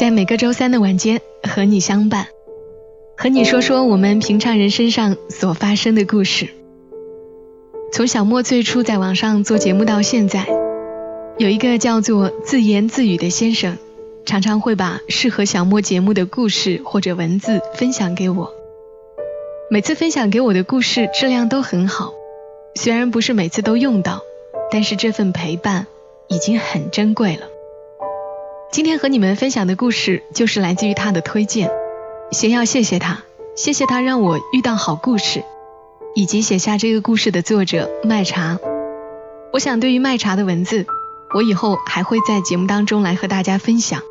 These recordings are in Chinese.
在每个周三的晚间和你相伴，和你说说我们平常人身上所发生的故事。从小莫最初在网上做节目到现在，有一个叫做自言自语的先生，常常会把适合小莫节目的故事或者文字分享给我。每次分享给我的故事质量都很好。虽然不是每次都用到，但是这份陪伴已经很珍贵了。今天和你们分享的故事就是来自于他的推荐，先要谢谢他，谢谢他让我遇到好故事，以及写下这个故事的作者麦茶。我想对于麦茶的文字，我以后还会在节目当中来和大家分享。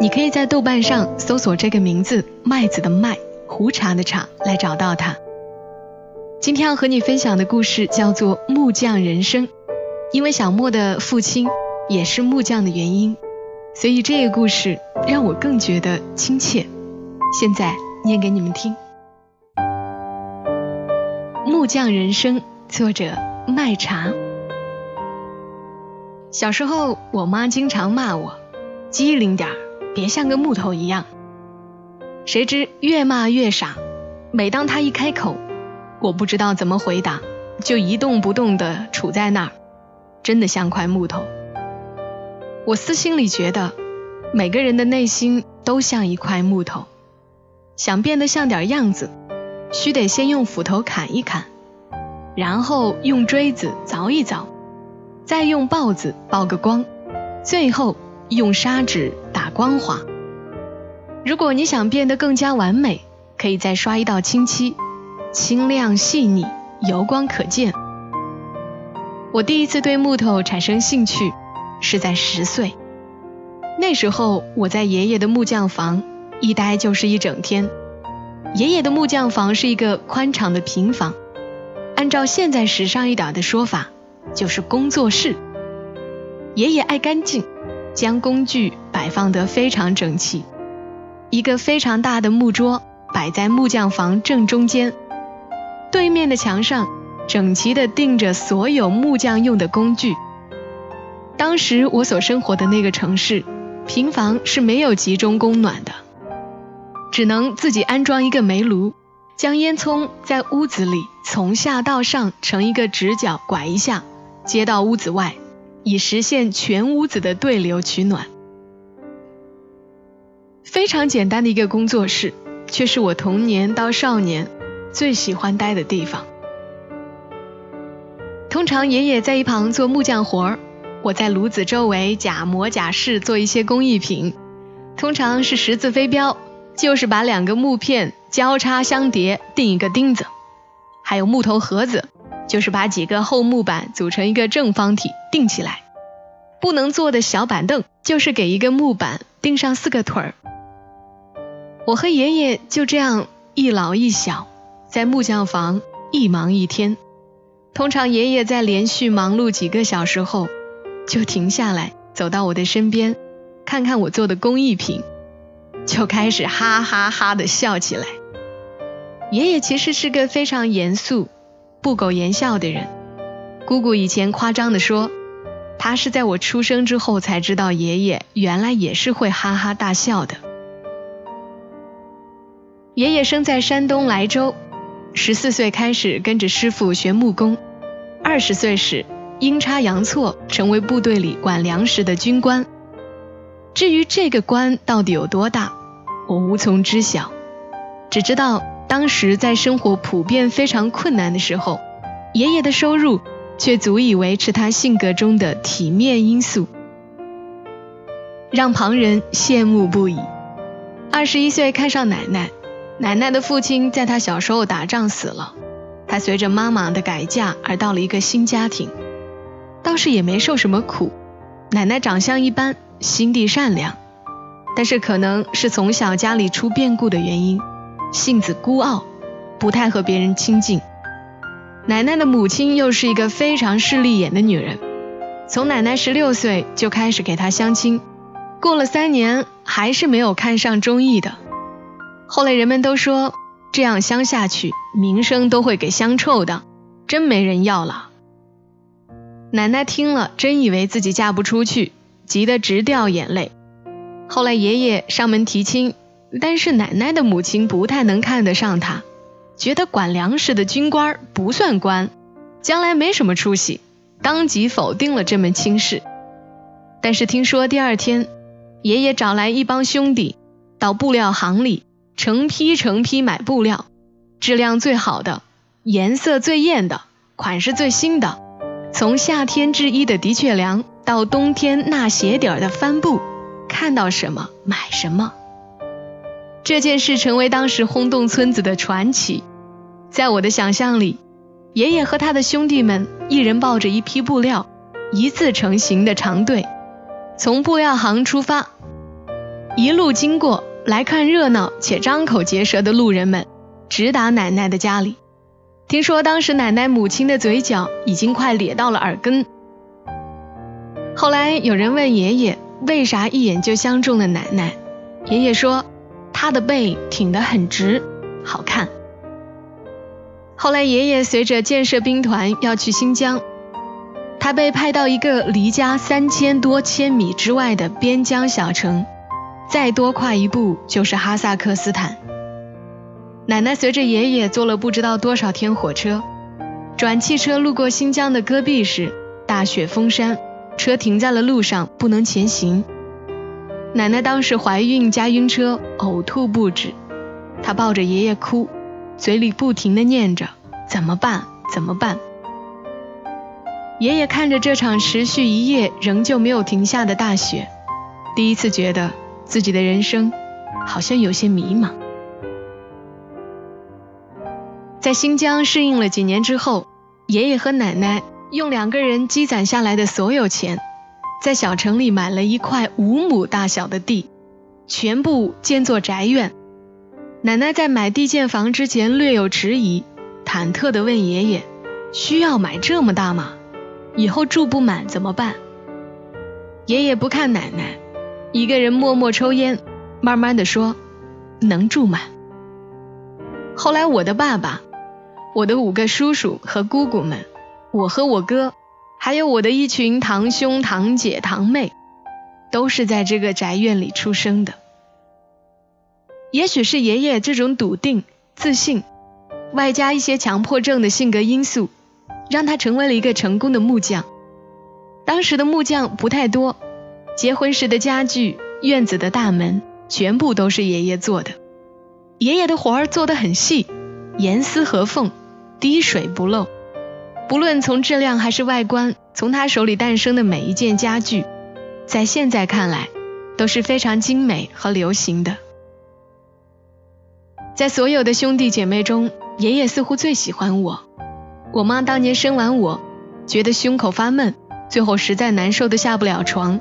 你可以在豆瓣上搜索这个名字“麦子的麦，胡茶的茶”来找到他。今天要和你分享的故事叫做《木匠人生》，因为小莫的父亲也是木匠的原因，所以这个故事让我更觉得亲切。现在念给你们听，《木匠人生》作者麦茶。小时候，我妈经常骂我，机灵点儿，别像个木头一样。谁知越骂越傻，每当她一开口。我不知道怎么回答，就一动不动地杵在那儿，真的像块木头。我私心里觉得，每个人的内心都像一块木头，想变得像点样子，须得先用斧头砍一砍，然后用锥子凿一凿，再用刨子刨个光，最后用砂纸打光滑。如果你想变得更加完美，可以再刷一道清漆。清亮细腻，油光可见。我第一次对木头产生兴趣是在十岁，那时候我在爷爷的木匠房一待就是一整天。爷爷的木匠房是一个宽敞的平房，按照现在时尚一点的说法，就是工作室。爷爷爱干净，将工具摆放得非常整齐。一个非常大的木桌摆在木匠房正中间。对面的墙上整齐地钉着所有木匠用的工具。当时我所生活的那个城市，平房是没有集中供暖的，只能自己安装一个煤炉，将烟囱在屋子里从下到上成一个直角拐一下，接到屋子外，以实现全屋子的对流取暖。非常简单的一个工作室，却是我童年到少年。最喜欢待的地方。通常爷爷在一旁做木匠活儿，我在炉子周围假模假式做一些工艺品。通常是十字飞镖，就是把两个木片交叉相叠钉一个钉子；还有木头盒子，就是把几个厚木板组成一个正方体钉起来。不能坐的小板凳，就是给一个木板钉上四个腿儿。我和爷爷就这样一老一小。在木匠房一忙一天，通常爷爷在连续忙碌几个小时后，就停下来，走到我的身边，看看我做的工艺品，就开始哈哈哈的笑起来。爷爷其实是个非常严肃、不苟言笑的人。姑姑以前夸张的说，她是在我出生之后才知道爷爷原来也是会哈哈大笑的。爷爷生在山东莱州。十四岁开始跟着师傅学木工，二十岁时阴差阳错成为部队里管粮食的军官。至于这个官到底有多大，我无从知晓，只知道当时在生活普遍非常困难的时候，爷爷的收入却足以维持他性格中的体面因素，让旁人羡慕不已。二十一岁看上奶奶。奶奶的父亲在他小时候打仗死了，他随着妈妈的改嫁而到了一个新家庭，倒是也没受什么苦。奶奶长相一般，心地善良，但是可能是从小家里出变故的原因，性子孤傲，不太和别人亲近。奶奶的母亲又是一个非常势利眼的女人，从奶奶十六岁就开始给她相亲，过了三年还是没有看上中意的。后来人们都说这样相下去，名声都会给相臭的，真没人要了。奶奶听了，真以为自己嫁不出去，急得直掉眼泪。后来爷爷上门提亲，但是奶奶的母亲不太能看得上他。觉得管粮食的军官不算官，将来没什么出息，当即否定了这门亲事。但是听说第二天，爷爷找来一帮兄弟到布料行里成批成批买布料，质量最好的、颜色最艳的、款式最新的，从夏天制衣的的确良到冬天纳鞋底儿的帆布，看到什么买什么。这件事成为当时轰动村子的传奇。在我的想象里，爷爷和他的兄弟们一人抱着一批布料，一字成型的长队，从布料行出发，一路经过来看热闹且张口结舌的路人们，直达奶奶的家里。听说当时奶奶母亲的嘴角已经快咧到了耳根。后来有人问爷爷，为啥一眼就相中了奶奶？爷爷说。他的背挺得很直，好看。后来爷爷随着建设兵团要去新疆，他被派到一个离家三千多千米之外的边疆小城，再多跨一步就是哈萨克斯坦。奶奶随着爷爷坐了不知道多少天火车，转汽车路过新疆的戈壁时，大雪封山，车停在了路上，不能前行。奶奶当时怀孕加晕车，呕吐不止。她抱着爷爷哭，嘴里不停的念着怎么办？怎么办？爷爷看着这场持续一夜仍旧没有停下的大雪，第一次觉得自己的人生好像有些迷茫。在新疆适应了几年之后，爷爷和奶奶用两个人积攒下来的所有钱。在小城里买了一块五亩大小的地，全部建作宅院。奶奶在买地建房之前略有迟疑，忐忑地问爷爷：“需要买这么大吗？以后住不满怎么办？”爷爷不看奶奶，一个人默默抽烟，慢慢地说：“能住满。”后来我的爸爸、我的五个叔叔和姑姑们，我和我哥。还有我的一群堂兄堂姐堂妹，都是在这个宅院里出生的。也许是爷爷这种笃定、自信，外加一些强迫症的性格因素，让他成为了一个成功的木匠。当时的木匠不太多，结婚时的家具、院子的大门，全部都是爷爷做的。爷爷的活儿做得很细，严丝合缝，滴水不漏。不论从质量还是外观，从他手里诞生的每一件家具，在现在看来都是非常精美和流行的。在所有的兄弟姐妹中，爷爷似乎最喜欢我。我妈当年生完我，觉得胸口发闷，最后实在难受的下不了床，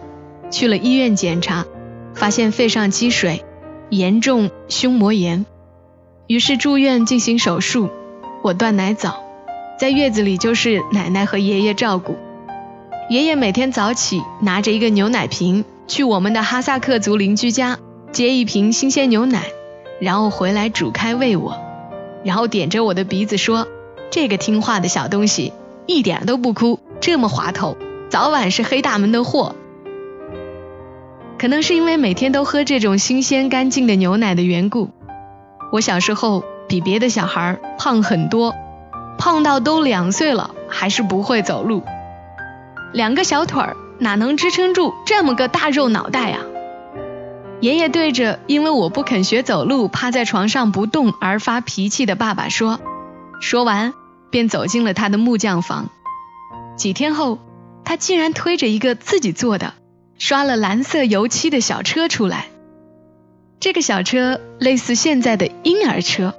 去了医院检查，发现肺上积水，严重胸膜炎，于是住院进行手术。我断奶早。在月子里就是奶奶和爷爷照顾。爷爷每天早起拿着一个牛奶瓶去我们的哈萨克族邻居家接一瓶新鲜牛奶，然后回来煮开喂我，然后点着我的鼻子说：“这个听话的小东西一点都不哭，这么滑头，早晚是黑大门的货。”可能是因为每天都喝这种新鲜干净的牛奶的缘故，我小时候比别的小孩胖很多。胖到都两岁了，还是不会走路，两个小腿儿哪能支撑住这么个大肉脑袋呀？爷爷对着因为我不肯学走路，趴在床上不动而发脾气的爸爸说，说完便走进了他的木匠房。几天后，他竟然推着一个自己做的、刷了蓝色油漆的小车出来。这个小车类似现在的婴儿车。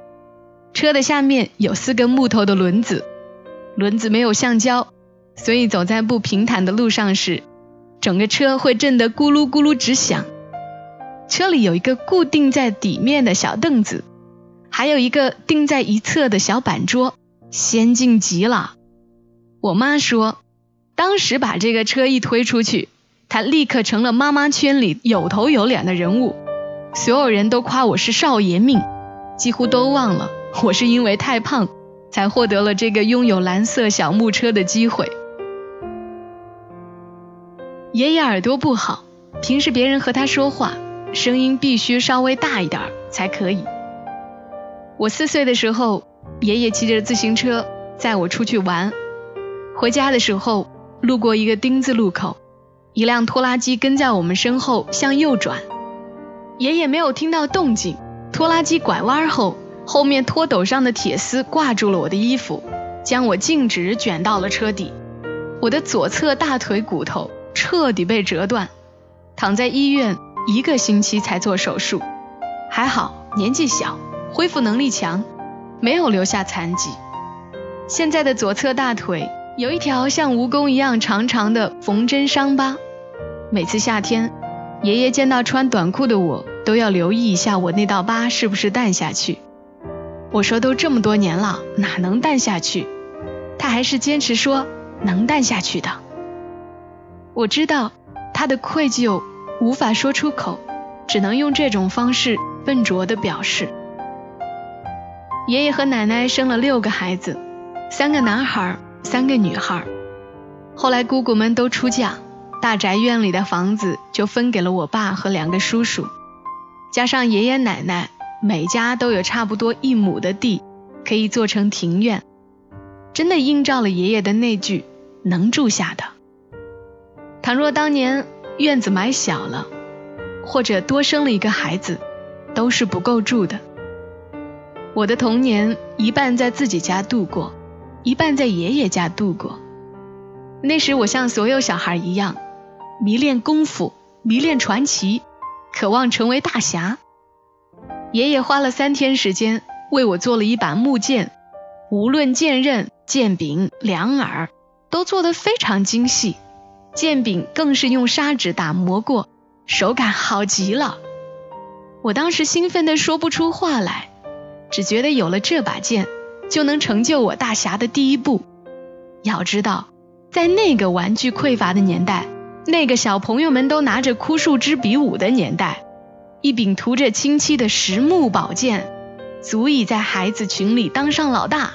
车的下面有四根木头的轮子，轮子没有橡胶，所以走在不平坦的路上时，整个车会震得咕噜咕噜直响。车里有一个固定在底面的小凳子，还有一个钉在一侧的小板桌，先进极了。我妈说，当时把这个车一推出去，她立刻成了妈妈圈里有头有脸的人物，所有人都夸我是少爷命，几乎都忘了我是因为太胖才获得了这个拥有蓝色小木车的机会。爷爷耳朵不好，平时别人和他说话，声音必须稍微大一点才可以。我四岁的时候，爷爷骑着自行车载我出去玩，回家的时候路过一个丁字路口，一辆拖拉机跟在我们身后向右转，爷爷没有听到动静，拖拉机拐弯后，后面拖斗上的铁丝挂住了我的衣服，将我径直卷到了车底，我的左侧大腿骨头。彻底被折断，躺在医院一个星期才做手术，还好年纪小，恢复能力强，没有留下残疾。现在的左侧大腿有一条像蜈蚣一样长长的缝针伤疤，每次夏天，爷爷见到穿短裤的我，都要留意一下我那道疤是不是淡下去。我说都这么多年了，哪能淡下去？他还是坚持说能淡下去的。我知道他的愧疚无法说出口，只能用这种方式笨拙的表示。爷爷和奶奶生了六个孩子，三个男孩，三个女孩。后来姑姑们都出嫁，大宅院里的房子就分给了我爸和两个叔叔，加上爷爷奶奶，每家都有差不多一亩的地，可以做成庭院，真的映照了爷爷的那句“能住下的”。倘若当年院子买小了，或者多生了一个孩子，都是不够住的。我的童年一半在自己家度过，一半在爷爷家度过。那时我像所有小孩一样，迷恋功夫，迷恋传奇，渴望成为大侠。爷爷花了三天时间为我做了一把木剑，无论剑刃、剑柄、两耳，都做得非常精细。剑柄更是用砂纸打磨过，手感好极了。我当时兴奋的说不出话来，只觉得有了这把剑，就能成就我大侠的第一步。要知道，在那个玩具匮乏的年代，那个小朋友们都拿着枯树枝比武的年代，一柄涂着青漆的实木宝剑，足以在孩子群里当上老大。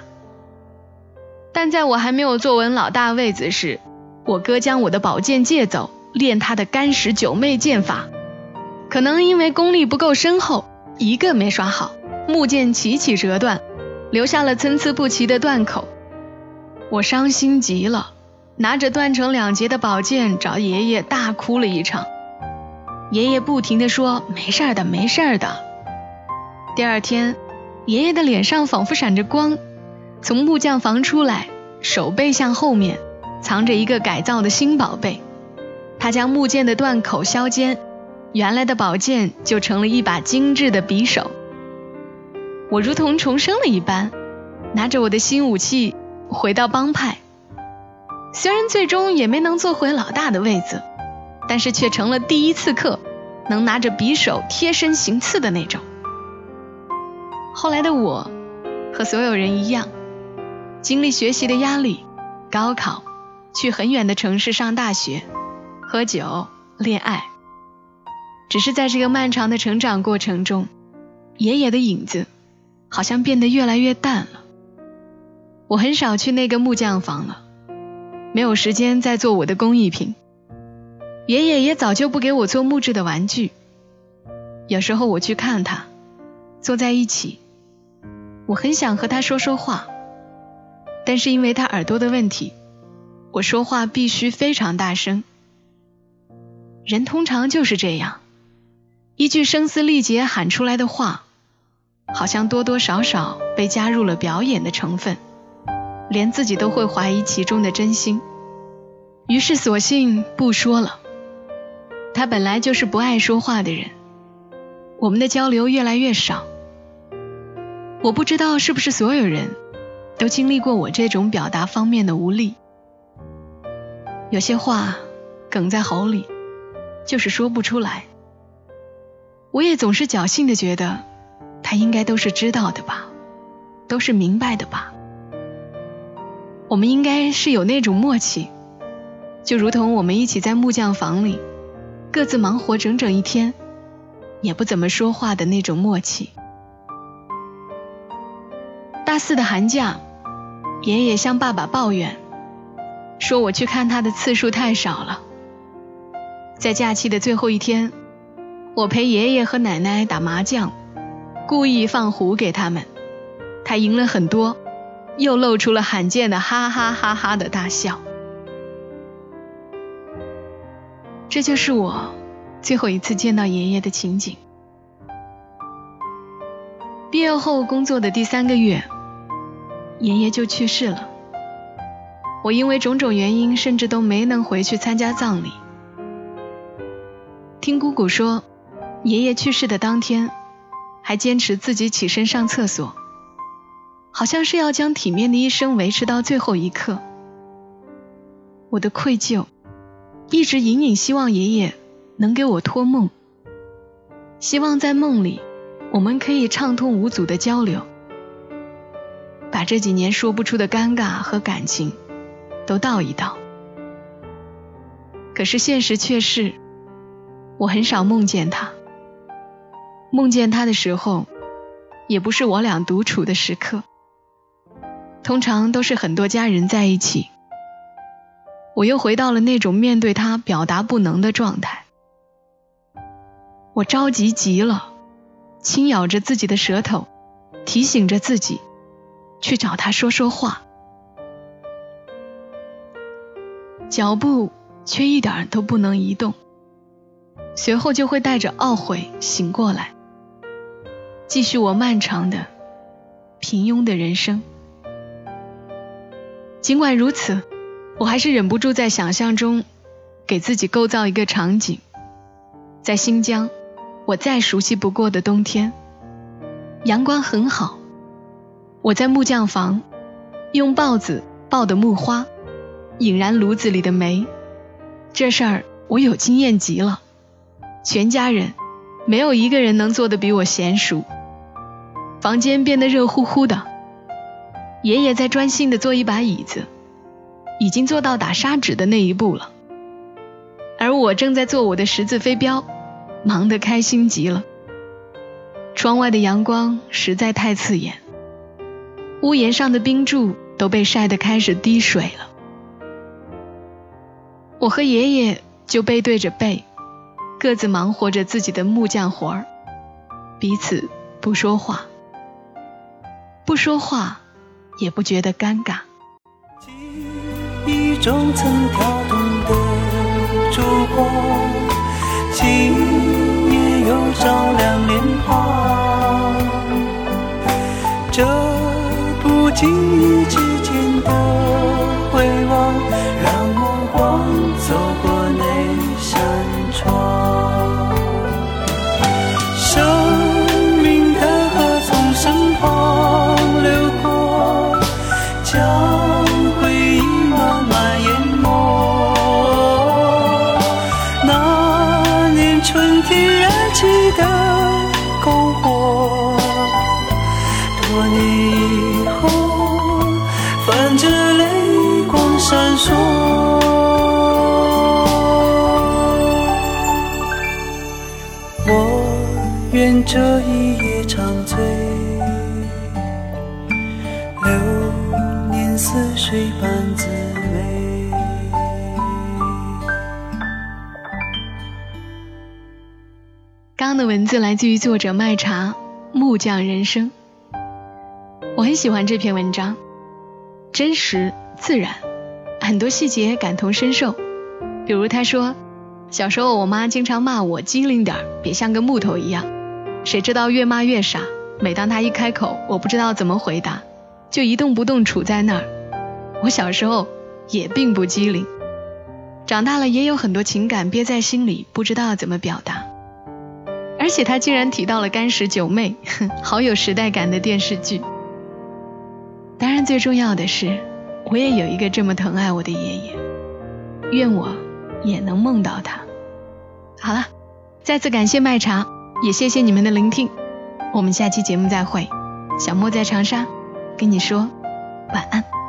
但在我还没有坐稳老大位子时，我哥将我的宝剑借走，练他的干石九妹剑法。可能因为功力不够深厚，一个没耍好，木剑起起折断，留下了参差不齐的断口。我伤心极了，拿着断成两截的宝剑找爷爷大哭了一场。爷爷不停地说：“没事的，没事的。”第二天，爷爷的脸上仿佛闪着光，从木匠房出来，手背向后面。藏着一个改造的新宝贝，他将木剑的断口削尖，原来的宝剑就成了一把精致的匕首。我如同重生了一般，拿着我的新武器回到帮派。虽然最终也没能坐回老大的位子，但是却成了第一次课，能拿着匕首贴身行刺的那种。后来的我，和所有人一样，经历学习的压力，高考。去很远的城市上大学，喝酒、恋爱，只是在这个漫长的成长过程中，爷爷的影子好像变得越来越淡了。我很少去那个木匠房了，没有时间再做我的工艺品。爷爷也早就不给我做木质的玩具。有时候我去看他，坐在一起，我很想和他说说话，但是因为他耳朵的问题。我说话必须非常大声，人通常就是这样，一句声嘶力竭喊出来的话，好像多多少少被加入了表演的成分，连自己都会怀疑其中的真心，于是索性不说了。他本来就是不爱说话的人，我们的交流越来越少。我不知道是不是所有人都经历过我这种表达方面的无力。有些话哽在喉里，就是说不出来。我也总是侥幸的觉得，他应该都是知道的吧，都是明白的吧。我们应该是有那种默契，就如同我们一起在木匠房里，各自忙活整整一天，也不怎么说话的那种默契。大四的寒假，爷爷向爸爸抱怨，说我去看他的次数太少了。在假期的最后一天，我陪爷爷和奶奶打麻将，故意放胡给他们，他赢了很多。又露出了罕见的哈哈哈哈的大笑。这就是我最后一次见到爷爷的情景。毕业后工作的第三个月，爷爷就去世了。我因为种种原因，甚至都没能回去参加葬礼。听姑姑说，爷爷去世的当天，还坚持自己起身上厕所。好像是要将体面的一生维持到最后一刻。我的愧疚，一直隐隐希望爷爷能给我托梦，希望在梦里我们可以畅通无阻的交流，把这几年说不出的尴尬和感情都道一道。可是现实却是，我很少梦见他，梦见他的时候，也不是我俩独处的时刻。通常都是很多家人在一起，我又回到了那种面对他表达不能的状态。我着急极了，轻咬着自己的舌头，提醒着自己去找他说说话，脚步却一点都不能移动。随后就会带着懊悔醒过来，继续我漫长的平庸的人生。尽管如此，我还是忍不住在想象中给自己构造一个场景，在新疆，我再熟悉不过的冬天，阳光很好，我在木匠房用刨子刨的木花，引燃炉子里的煤，这事儿我有经验极了，全家人没有一个人能做的比我娴熟，房间变得热乎乎的。爷爷在专心的做一把椅子，已经做到打砂纸的那一步了，而我正在做我的十字飞镖，忙得开心极了。窗外的阳光实在太刺眼，屋檐上的冰柱都被晒得开始滴水了。我和爷爷就背对着背，各自忙活着自己的木匠活儿，彼此不说话，不说话。也不觉得尴尬。中曾跳动的烛光，今夜又照亮脸庞。这不经意之间的刚刚的文字来自于作者麦茶木匠人生，我很喜欢这篇文章，真实自然，很多细节感同身受。比如他说，小时候我妈经常骂我机灵点别像个木头一样，谁知道越骂越傻。每当他一开口，我不知道怎么回答。就一动不动杵在那儿。我小时候也并不机灵，长大了也有很多情感憋在心里，不知道怎么表达。而且他竟然提到了《干十九妹》，哼好有时代感的电视剧。当然，最重要的是，我也有一个这么疼爱我的爷爷，愿我也能梦到他。好了，再次感谢麦茶。也谢谢你们的聆听，我们下期节目再会。小莫在长沙，跟你说晚安。